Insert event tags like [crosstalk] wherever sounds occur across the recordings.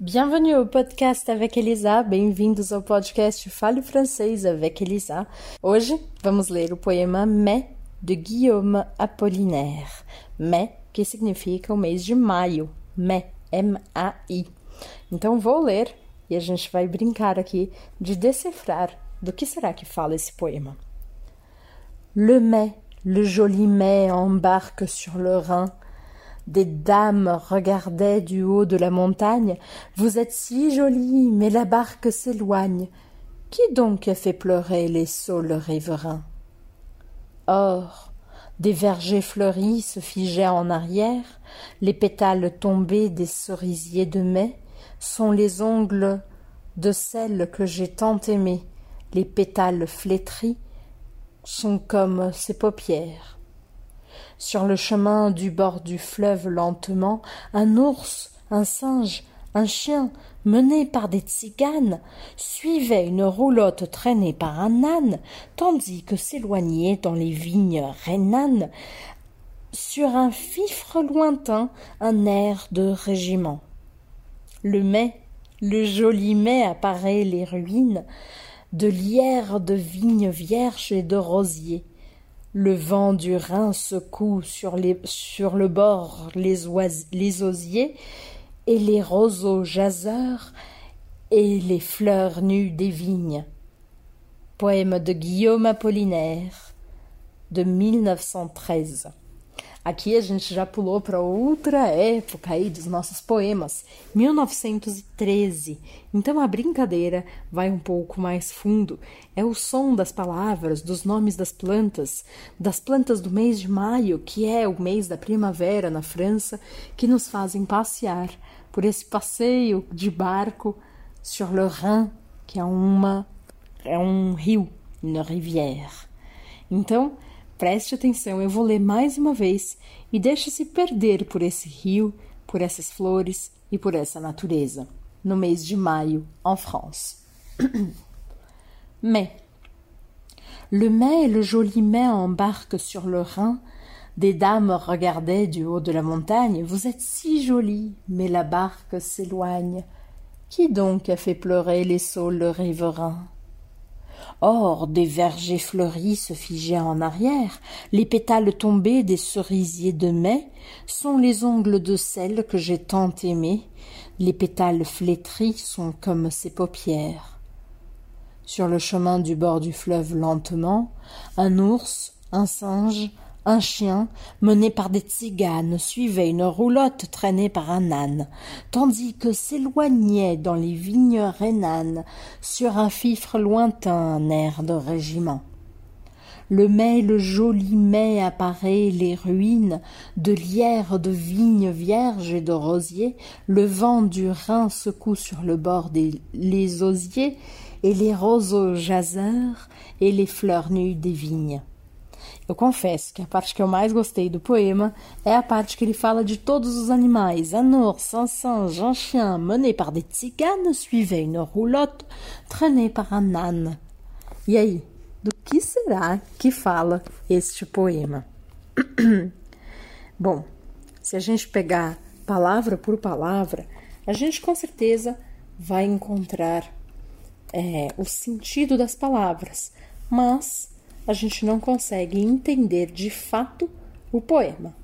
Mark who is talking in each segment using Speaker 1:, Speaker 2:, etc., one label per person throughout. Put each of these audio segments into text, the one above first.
Speaker 1: Bienvenue au podcast avec Elisa, bem-vindos ao podcast Fale Francês avec Elisa. Hoje vamos ler o poema Mai de Guillaume Apollinaire. Mai, que significa o mês de maio. Mai, M-A-I. Então vou ler e a gente vai brincar aqui de decifrar do que será que fala esse poema. Le mai, le joli mai embarque sur le Rhin des dames regardaient du haut de la montagne. Vous êtes si jolie, mais la barque s'éloigne. Qui donc a fait pleurer les saules riverains? Or, des vergers fleuris se figeaient en arrière, les pétales tombés des cerisiers de mai sont les ongles de celle que j'ai tant aimée, les pétales flétris sont comme ses paupières. Sur le chemin du bord du fleuve lentement, un ours, un singe, un chien, menés par des tziganes, suivaient une roulotte traînée par un âne, tandis que s'éloignait dans les vignes rhénanes, sur un fifre lointain, un air de régiment. Le mai, le joli mai apparaît les ruines de lierres de vignes vierges et de rosiers. Le vent du Rhin secoue sur, le bord les, les osiers et les roseaux jaseurs et les fleurs nues des vignes. Poème de Guillaume Apollinaire de 1913. Aqui a gente já pulou para outra época aí dos nossos poemas, 1913. Então a brincadeira vai um pouco mais fundo. É o som das palavras, dos nomes das plantas, das plantas do mês de maio, que é o mês da primavera na França, que nos fazem passear por esse passeio de barco sur le Rhin, que é uma é um rio, uma rivière. Então, Preste atenção, eu vou ler mais uma vez e deixe-se perder por esse rio, por essas flores e por essa natureza. No mês de maio, en France. [clears throat] mai. Le mai, le joli mai embarque sur le Rhin. Des dames regardaient du haut de la montagne. Vous êtes si jolie, mais la barque s'éloigne. Qui donc a fait pleurer les saules riverains? Or des vergers fleuris se figeaient en arrière, les pétales tombés des cerisiers de mai sont les ongles de celle que j'ai tant aimée, les pétales flétris sont comme ses paupières. Sur le chemin du bord du fleuve lentement, un ours, un singe, un chien, mené par des tziganes, suivait une roulotte traînée par un âne, tandis que s'éloignait dans les vignes rhénanes, sur un fifre lointain, un air de régiment. Le mai, le joli mai apparaît les ruines de lierres de vignes vierges et de rosiers, le vent du Rhin secoue sur le bord des les osiers, et les roseaux jaseurs et les fleurs nues des vignes. Eu confesso que a parte que eu mais gostei do poema é a parte que ele fala de todos os animais. Un ours, un singe, un chien, mené par des tziganes, suivait une roulotte, traînée par un âne. E aí, do que será que fala este poema? [clears throat] Bom, se a gente pegar palavra por palavra, a gente com certeza vai encontrar é, o sentido das palavras, mas a gente não consegue entender de fato o poema.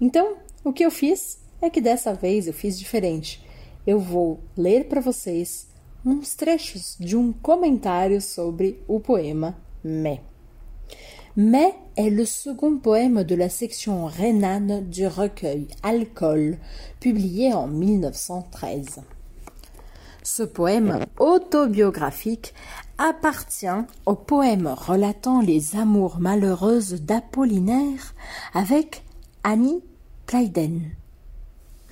Speaker 1: Então, o que eu fiz é que dessa vez eu fiz diferente. Eu vou ler para vocês uns trechos de um comentário sobre o poema Mais. Mais est le second poème de la section rhénane du recueil Alcool, publié en 1913. Ce poème autobiographique appartient au poème relatant les amours malheureuses d'Apollinaire avec Annie Clayden.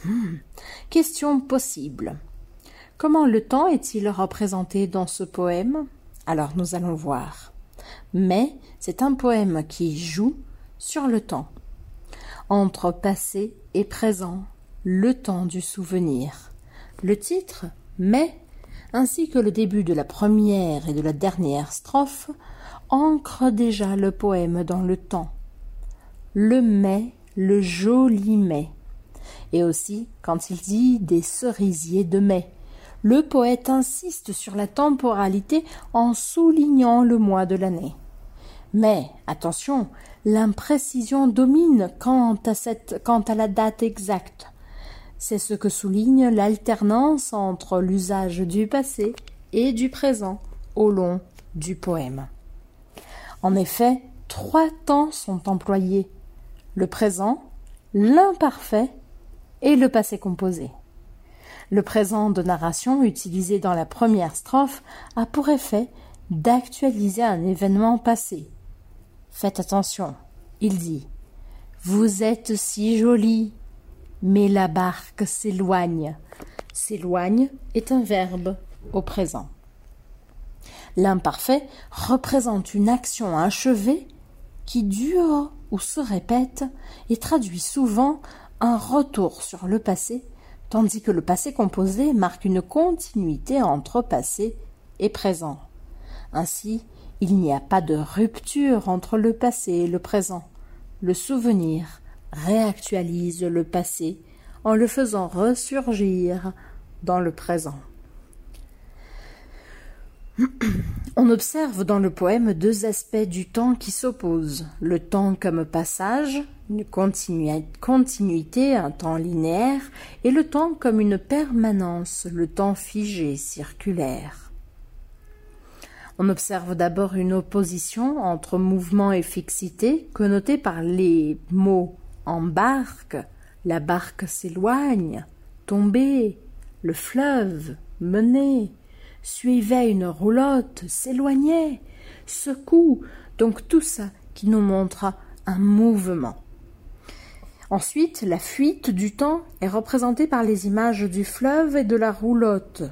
Speaker 1: Hmm, question possible. Comment le temps est-il représenté dans ce poème? Alors nous allons voir. Mais c'est un poème qui joue sur le temps. Entre passé et présent, le temps du souvenir. Le titre mais, ainsi que le début de la première et de la dernière strophe, ancre déjà le poème dans le temps. Le mai, le joli mai. Et aussi quand il dit des cerisiers de mai, le poète insiste sur la temporalité en soulignant le mois de l'année. Mais attention, l'imprécision domine quant à, quant à la date exacte. C'est ce que souligne l'alternance entre l'usage du passé et du présent au long du poème. En effet, trois temps sont employés le présent, l'imparfait et le passé composé. Le présent de narration utilisé dans la première strophe a pour effet d'actualiser un événement passé. Faites attention, il dit Vous êtes si jolie, mais la barque s'éloigne. S'éloigne est un verbe au présent. L'imparfait représente une action achevée qui dure ou se répète et traduit souvent un retour sur le passé, tandis que le passé composé marque une continuité entre passé et présent. Ainsi, il n'y a pas de rupture entre le passé et le présent. Le souvenir réactualise le passé en le faisant ressurgir dans le présent. [clears throat] On observe dans le poème deux aspects du temps qui s'opposent. Le temps comme passage, une continuité, un temps linéaire, et le temps comme une permanence, le temps figé, circulaire. On observe d'abord une opposition entre mouvement et fixité, connotée par les mots embarque, la barque s'éloigne, tomber, le fleuve, mener, suivait une roulotte, s'éloignait, secoue, donc tout ça qui nous montre un mouvement. Ensuite, la fuite du temps est représentée par les images du fleuve et de la roulotte.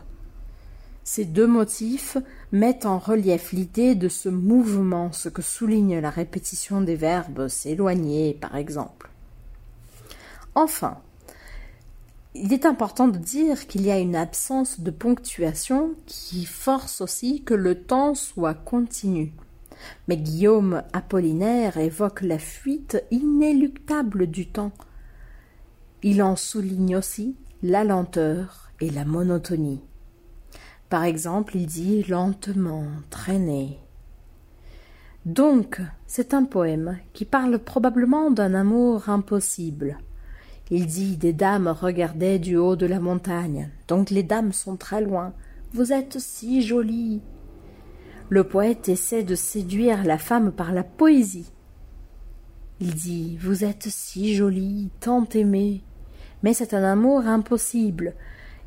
Speaker 1: Ces deux motifs mettent en relief l'idée de ce mouvement, ce que souligne la répétition des verbes s'éloigner, par exemple. Enfin, il est important de dire qu'il y a une absence de ponctuation qui force aussi que le temps soit continu. Mais Guillaume Apollinaire évoque la fuite inéluctable du temps. Il en souligne aussi la lenteur et la monotonie. Par exemple, il dit lentement, traîner. Donc, c'est un poème qui parle probablement d'un amour impossible, il dit Des dames regardaient du haut de la montagne. Donc les dames sont très loin. Vous êtes si jolie. Le poète essaie de séduire la femme par la poésie. Il dit Vous êtes si jolie, tant aimée. Mais c'est un amour impossible.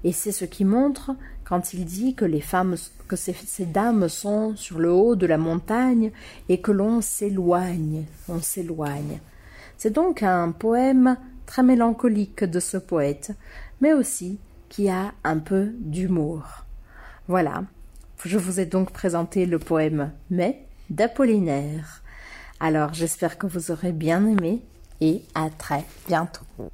Speaker 1: Et c'est ce qui montre quand il dit que les femmes, que ces, ces dames sont sur le haut de la montagne et que l'on s'éloigne, on s'éloigne. C'est donc un poème très mélancolique de ce poète, mais aussi qui a un peu d'humour. Voilà, je vous ai donc présenté le poème Mais d'Apollinaire. Alors j'espère que vous aurez bien aimé et à très bientôt.